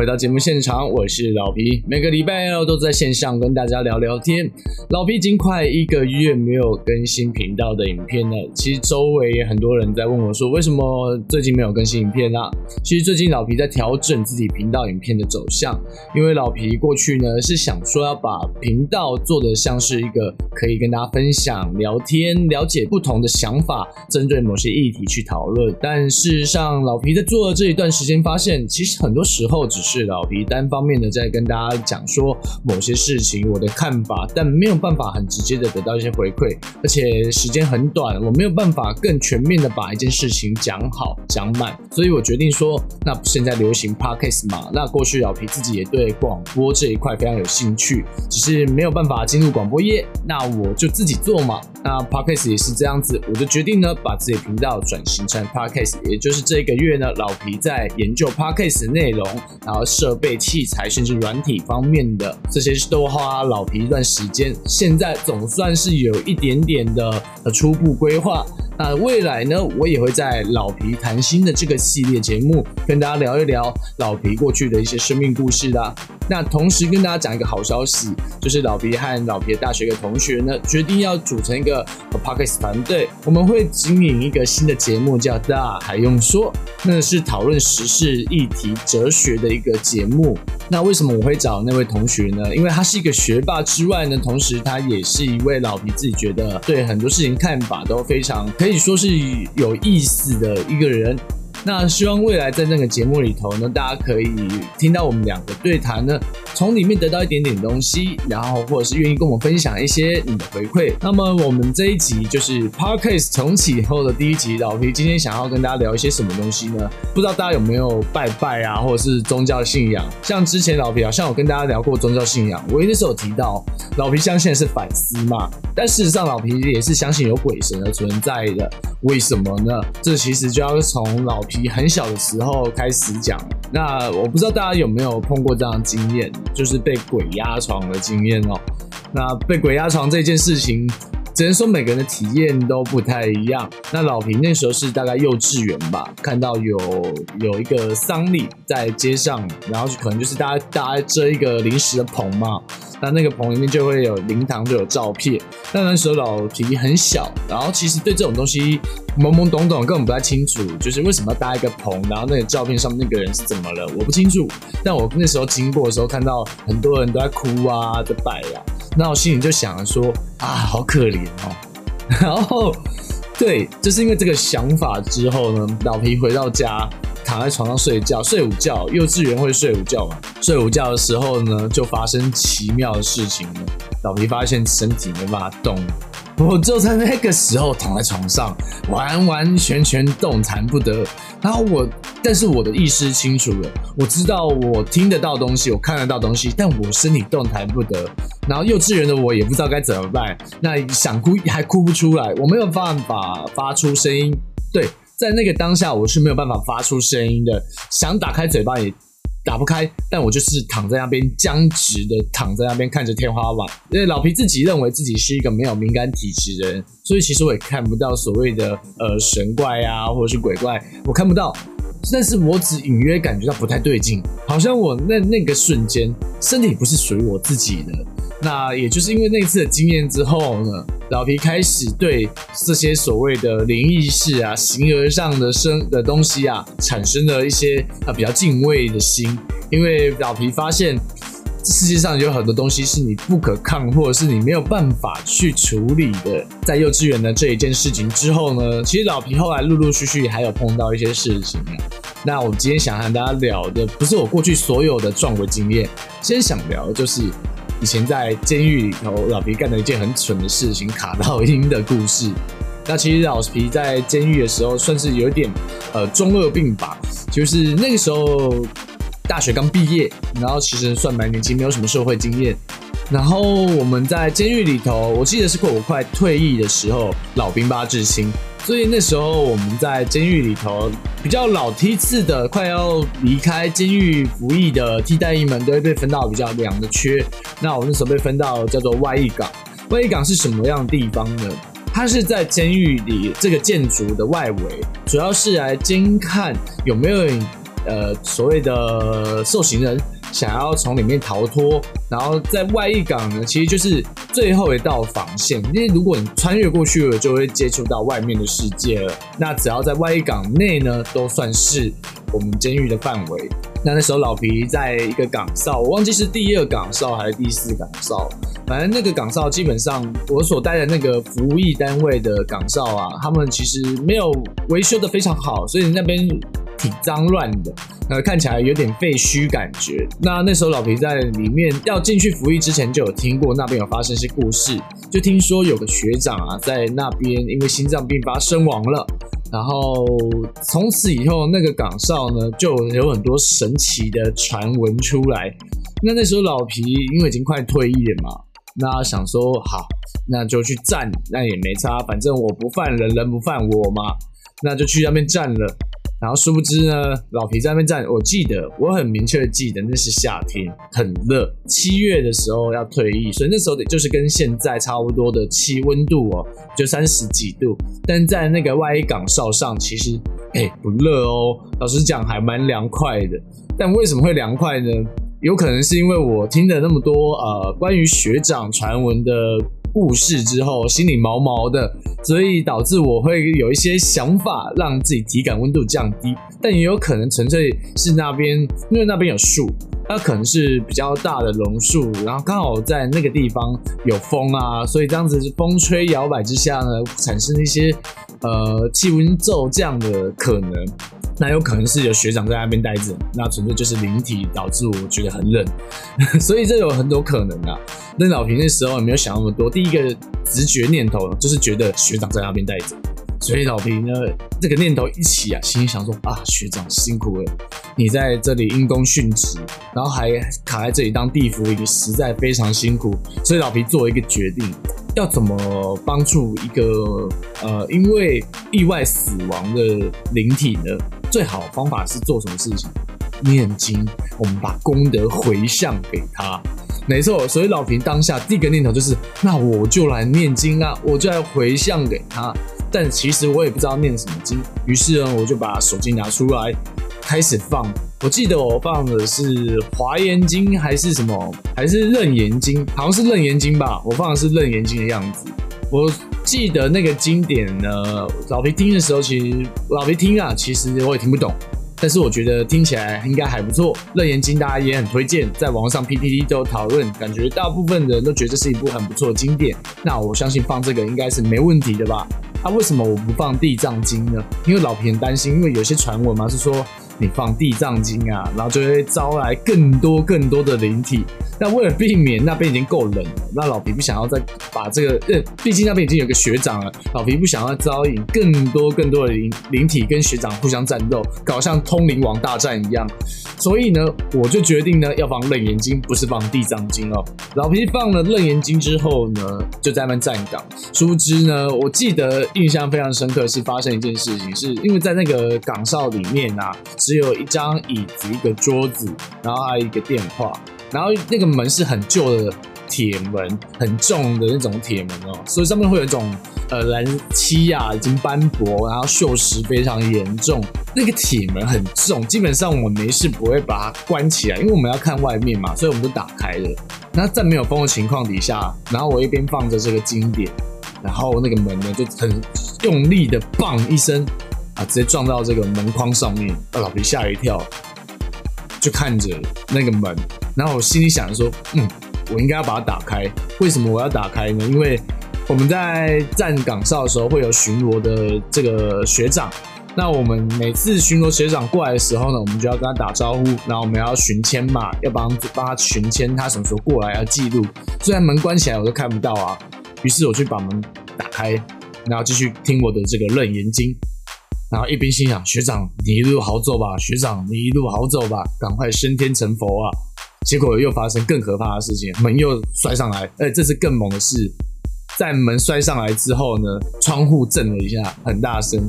回到节目现场，我是老皮。每个礼拜二都在线上跟大家聊聊天。老皮已经快一个月没有更新频道的影片了。其实周围也很多人在问我说，为什么最近没有更新影片啊？其实最近老皮在调整自己频道影片的走向，因为老皮过去呢是想说要把频道做的像是一个可以跟大家分享、聊天、了解不同的想法，针对某些议题去讨论。但事实上，老皮在做的这一段时间发现，其实很多时候只是是老皮单方面的在跟大家讲说某些事情我的看法，但没有办法很直接的得到一些回馈，而且时间很短，我没有办法更全面的把一件事情讲好讲满，所以我决定说，那现在流行 podcast 嘛，那过去老皮自己也对广播这一块非常有兴趣，只是没有办法进入广播业，那我就自己做嘛。那 podcast 也是这样子，我就决定呢把自己频道转型成 podcast，也就是这个月呢，老皮在研究 podcast 内容。然后设备、器材，甚至软体方面的这些都花老皮一段时间。现在总算是有一点点的初步规划。那未来呢，我也会在老皮谈心的这个系列节目跟大家聊一聊老皮过去的一些生命故事的。那同时跟大家讲一个好消息，就是老皮和老皮大学的同学呢，决定要组成一个 podcast 团队，我们会经营一个新的节目，叫大还用说，那是讨论时事议题、哲学的一个节目。那为什么我会找那位同学呢？因为他是一个学霸之外呢，同时他也是一位老皮自己觉得对很多事情看法都非常可以说是有意思的一个人。那希望未来在那个节目里头呢，大家可以听到我们两个对谈呢，从里面得到一点点东西，然后或者是愿意跟我们分享一些你的回馈。那么我们这一集就是 Parkcase 重启后的第一集，老皮今天想要跟大家聊一些什么东西呢？不知道大家有没有拜拜啊，或者是宗教信仰？像之前老皮好像有跟大家聊过宗教信仰，我那时候有提到老皮相信的是反思嘛，但事实上老皮也是相信有鬼神的存在的。为什么呢？这其实就要从老。很小的时候开始讲，那我不知道大家有没有碰过这样的经验，就是被鬼压床的经验哦。那被鬼压床这件事情，只能说每个人的体验都不太一样。那老皮那时候是大概幼稚园吧，看到有有一个丧礼在街上，然后可能就是大家大家遮一个临时的棚嘛。那那个棚里面就会有灵堂，就有照片。但那时候老皮很小，然后其实对这种东西懵懵懂懂，根本不太清楚，就是为什么要搭一个棚，然后那个照片上面那个人是怎么了，我不清楚。但我那时候经过的时候，看到很多人都在哭啊，在拜啊，那我心里就想说啊，好可怜哦。然后，对，就是因为这个想法之后呢，老皮回到家。躺在床上睡觉，睡午觉。幼稚园会睡午觉嘛？睡午觉的时候呢，就发生奇妙的事情了。老皮发现身体没办法动，我就在那个时候躺在床上，完完全全动弹不得。然后我，但是我的意识清楚了，我知道我听得到东西，我看得到东西，但我身体动弹不得。然后幼稚园的我也不知道该怎么办，那想哭还哭不出来，我没有办法发出声音。对。在那个当下，我是没有办法发出声音的，想打开嘴巴也打不开。但我就是躺在那边僵直的躺在那边看着天花板。因为老皮自己认为自己是一个没有敏感体质的人，所以其实我也看不到所谓的呃神怪啊或者是鬼怪，我看不到。但是我只隐约感觉到不太对劲，好像我那那个瞬间身体不是属于我自己的。那也就是因为那次的经验之后呢，老皮开始对这些所谓的灵异事啊、形而上的生的东西啊，产生了一些啊比较敬畏的心。因为老皮发现，世界上有很多东西是你不可抗，或者是你没有办法去处理的。在幼稚园的这一件事情之后呢，其实老皮后来陆陆续续还有碰到一些事情。那我今天想和大家聊的，不是我过去所有的撞鬼经验，先想聊的就是。以前在监狱里头，老皮干了一件很蠢的事情，卡到音的故事。那其实老皮在监狱的时候，算是有点呃中二病吧，就是那个时候大学刚毕业，然后其实算蛮年轻，没有什么社会经验。然后我们在监狱里头，我记得是我快退役的时候，老兵八至亲。所以那时候我们在监狱里头比较老梯次的，快要离开监狱服役的替代役们，都会被分到比较两的缺。那我那时候被分到叫做外役岗。外役岗是什么样的地方呢？它是在监狱里这个建筑的外围，主要是来监看有没有呃所谓的受刑人想要从里面逃脱，然后在外一港呢，其实就是最后一道防线。因为如果你穿越过去了，就会接触到外面的世界了。那只要在外一港内呢，都算是我们监狱的范围。那那时候老皮在一个岗哨，我忘记是第二岗哨还是第四岗哨，反正那个岗哨基本上我所待的那个服役单位的岗哨啊，他们其实没有维修的非常好，所以那边挺脏乱的，呃，看起来有点废墟感觉。那那时候老皮在里面要进去服役之前，就有听过那边有发生一些故事，就听说有个学长啊，在那边因为心脏病发身亡了。然后从此以后，那个岗哨呢，就有很多神奇的传闻出来。那那时候老皮因为已经快退役了嘛，那想说好，那就去站，那也没差，反正我不犯人，人不犯我嘛，那就去那边站了。然后殊不知呢，老皮在那边站，我记得我很明确的记得那是夏天，很热，七月的时候要退役，所以那时候得就是跟现在差不多的气温度哦，就三十几度。但在那个外一岗哨上，其实哎不热哦，老实讲还蛮凉快的。但为什么会凉快呢？有可能是因为我听了那么多呃关于学长传闻的。误事之后，心里毛毛的，所以导致我会有一些想法，让自己体感温度降低。但也有可能纯粹是那边，因为那边有树，它可能是比较大的榕树，然后刚好在那个地方有风啊，所以这样子风吹摇摆之下呢，产生一些呃气温骤降的可能。那有可能是有学长在那边待着，那纯粹就是灵体导致我觉得很冷，所以这有很多可能啊。那老皮那时候也没有想那么多，第一个直觉念头就是觉得学长在那边待着，所以老皮呢这个念头一起啊，心里想说啊，学长辛苦了，你在这里因公殉职，然后还卡在这里当地府里，实在非常辛苦，所以老皮做一个决定。要怎么帮助一个呃因为意外死亡的灵体呢？最好方法是做什么事情？念经，我们把功德回向给他。没错，所以老平当下第一个念头就是，那我就来念经啊，我就来回向给他。但其实我也不知道念什么经，于是呢，我就把手机拿出来。开始放，我记得我放的是《华严经》还是什么，还是《楞严经》？好像是《楞严经》吧。我放的是《楞严经》的样子。我记得那个经典呢，老皮听的时候，其实老皮听啊，其实我也听不懂，但是我觉得听起来应该还不错。《楞严经》大家也很推荐，在网上 PPT 都有讨论，感觉大部分人都觉得这是一部很不错的经典。那我相信放这个应该是没问题的吧？那为什么我不放《地藏经》呢？因为老皮很担心，因为有些传闻嘛是说。你放地藏经啊，然后就会招来更多更多的灵体。那为了避免那边已经够冷了，那老皮不想要再把这个，呃，毕竟那边已经有个学长了，老皮不想要招引更多更多的灵灵体跟学长互相战斗，搞像通灵王大战一样。所以呢，我就决定呢要放楞严经，不是放地藏经哦。老皮放了楞严经之后呢，就在那边站岗。殊不知呢，我记得印象非常深刻是发生一件事情，是因为在那个岗哨里面啊，只有一张椅子、一个桌子，然后还有一个电话。然后那个门是很旧的铁门，很重的那种铁门哦，所以上面会有一种呃蓝漆啊，已经斑驳，然后锈蚀非常严重。那个铁门很重，基本上我没事不会把它关起来，因为我们要看外面嘛，所以我们就打开了。那在没有风的情况底下，然后我一边放着这个经典，然后那个门呢就很用力的“棒”一声啊，直接撞到这个门框上面，把老皮吓一跳。就看着那个门，然后我心里想着说：“嗯，我应该要把它打开。为什么我要打开呢？因为我们在站岗哨的时候会有巡逻的这个学长。那我们每次巡逻学长过来的时候呢，我们就要跟他打招呼，然后我们要巡签嘛，要帮帮他巡签，他什么时候过来要记录。虽然门关起来，我都看不到啊。于是我去把门打开，然后继续听我的这个《楞严经》。”然后一边心想：“学长，你一路好走吧，学长，你一路好走吧，赶快升天成佛啊！”结果又发生更可怕的事情，门又摔上来。哎，这次更猛的是，在门摔上来之后呢，窗户震了一下，很大声。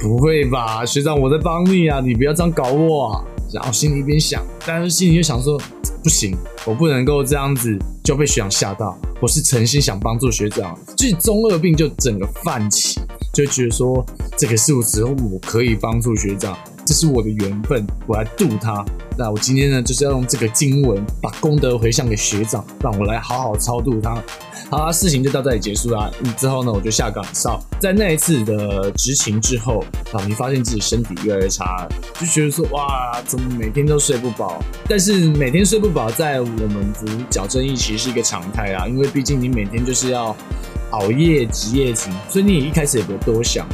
不会吧，学长，我在帮你啊，你不要这样搞我。啊！然后心里一边想，但是心里又想说：“不行，我不能够这样子就被学长吓到。我是诚心想帮助学长，这中二病就整个泛起。”就觉得说这个是我只有我可以帮助学长，这是我的缘分，我来渡他。那我今天呢，就是要用这个经文把功德回向给学长，让我来好好超度他。好啦，事情就到这里结束啦。嗯，之后呢，我就下岗哨。在那一次的执勤之后，老皮发现自己身体越来越差，就觉得说，哇，怎么每天都睡不饱？但是每天睡不饱，在我们服矫正义其实是一个常态啊，因为毕竟你每天就是要熬夜、值夜勤，所以你一开始也别多想。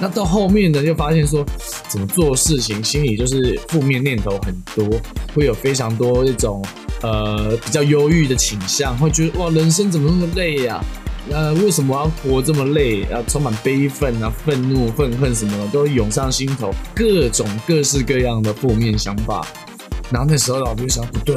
那到后面呢，就发现说，怎么做事情，心里就是负面念头很多，会有非常多一种。呃，比较忧郁的倾向，会觉得哇，人生怎么那么累呀？呃，为什么要活这么累？要充满悲愤啊、愤怒、愤恨什么的都涌上心头，各种各式各样的负面想法。然后那时候老皮想，不对，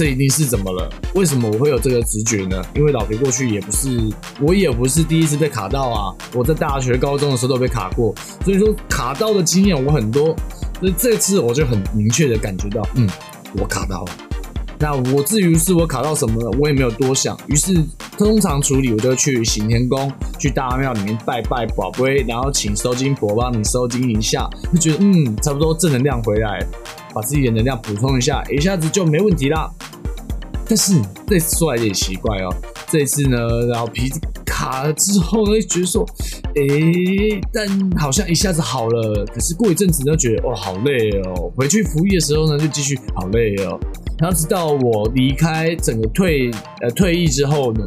这一定是怎么了？为什么我会有这个直觉呢？因为老肥过去也不是，我也不是第一次被卡到啊。我在大学、高中的时候都被卡过，所以说卡到的经验我很多。所以这次我就很明确的感觉到，嗯，我卡到了。那我至于是我卡到什么了，我也没有多想。于是通常处理，我就去行天宫，去大庙里面拜拜宝贝，然后请收金婆帮你收金一下，就觉得嗯，差不多正能量回来，把自己的能量补充一下，一下子就没问题啦。但是这次说来有点奇怪哦，这次呢，然后皮卡了之后呢，就觉得说，诶，但好像一下子好了，可是过一阵子呢，觉得哦，好累哦。回去服役的时候呢，就继续好累哦。然后直到我离开整个退呃退役之后呢，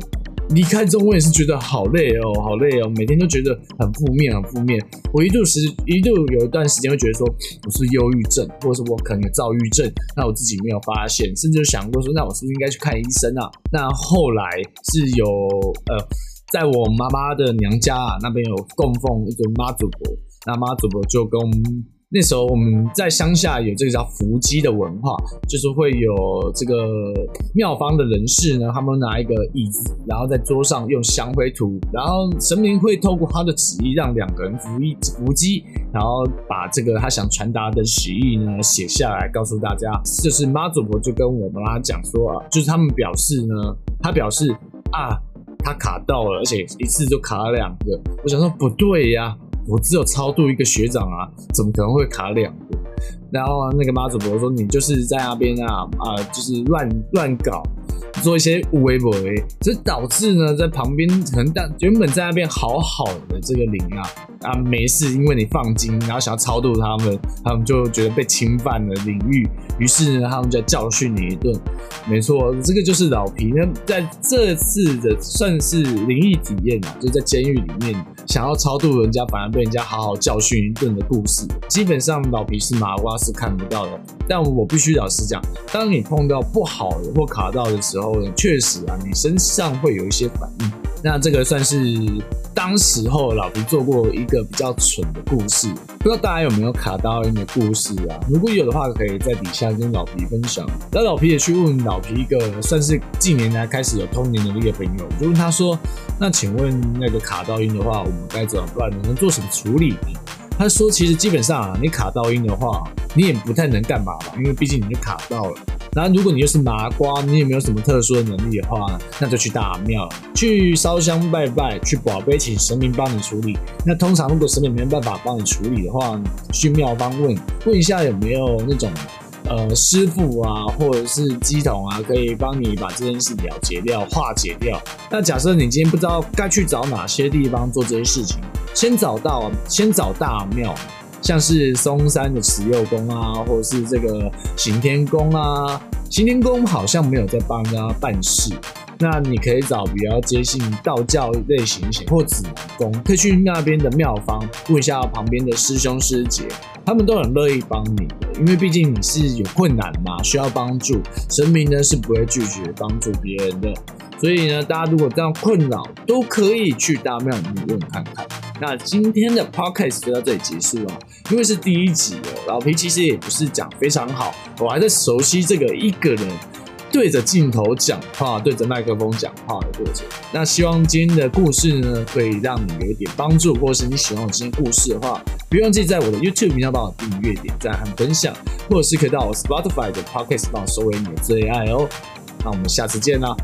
离开中我也是觉得好累哦，好累哦，每天都觉得很负面，很负面。我一度时一度有一段时间会觉得说我是忧郁症，或者是我可能有躁郁症，那我自己没有发现，甚至想过说那我是不是应该去看医生啊？那后来是有呃，在我妈妈的娘家啊那边有供奉一个妈祖婆，那妈祖婆就跟。那时候我们在乡下有这个叫伏击的文化，就是会有这个庙方的人士呢，他们拿一个椅子，然后在桌上用香灰涂，然后神明会透过他的旨意让两个人伏一伏击，然后把这个他想传达的旨意呢写下来，告诉大家。就是妈祖婆就跟我们妈讲说啊，就是他们表示呢，他表示啊，他卡到了，而且一次就卡了两个。我想说不对呀。我只有超度一个学长啊，怎么可能会卡两个？然后那个妈祖婆说：“你就是在那边啊啊，就是乱乱搞。”做一些无微博，这导致呢，在旁边可能但原本在那边好好的这个灵啊啊没事，因为你放金，然后想要超度他们，他们就觉得被侵犯了领域，于是呢，他们就教训你一顿。没错，这个就是老皮。那在这次的算是灵异体验啊，就在监狱里面想要超度人家，反而被人家好好教训一顿的故事。基本上老皮是麻瓜是看不到的，但我必须老实讲，当你碰到不好的或卡到的时候。确实啊，你身上会有一些反应。那这个算是当时候老皮做过一个比较蠢的故事，不知道大家有没有卡到音的故事啊？如果有的话，可以在底下跟老皮分享。那老皮也去问老皮一个算是近年来开始有通灵能力的朋友，就问他说：“那请问那个卡到音的话，我们该怎么办？能做什么处理？”他说：“其实基本上啊，你卡到音的话，你也不太能干嘛吧，因为毕竟你就卡到了。”然后，如果你又是麻瓜，你也没有什么特殊的能力的话，那就去大庙去烧香拜拜，去宝贝请神明帮你处理。那通常如果神明没办法帮你处理的话，去庙方问问一下有没有那种呃师傅啊，或者是机童啊，可以帮你把这件事了结掉、化解掉。那假设你今天不知道该去找哪些地方做这些事情，先找到，先找大庙。像是嵩山的慈幼宫啊，或者是这个行天宫啊，行天宫好像没有在帮人家办事。那你可以找比较接近道教类型型或指南宫，可以去那边的庙方问一下旁边的师兄师姐，他们都很乐意帮你的，因为毕竟你是有困难嘛，需要帮助，神明呢是不会拒绝帮助别人的。所以呢，大家如果这样困扰，都可以去大庙里面问看看。那今天的 podcast 就到这里结束了，因为是第一集哦。老皮其实也不是讲非常好，我还在熟悉这个一个人对着镜头讲话、对着麦克风讲话的过程。那希望今天的故事呢，可以让你有一点帮助，或是你喜欢我今天故事的话，别忘记在我的 YouTube 频道帮我订阅、点赞和分享，或者是可以到我 Spotify 的 podcast 帮我收为你的最爱哦。那我们下次见啦！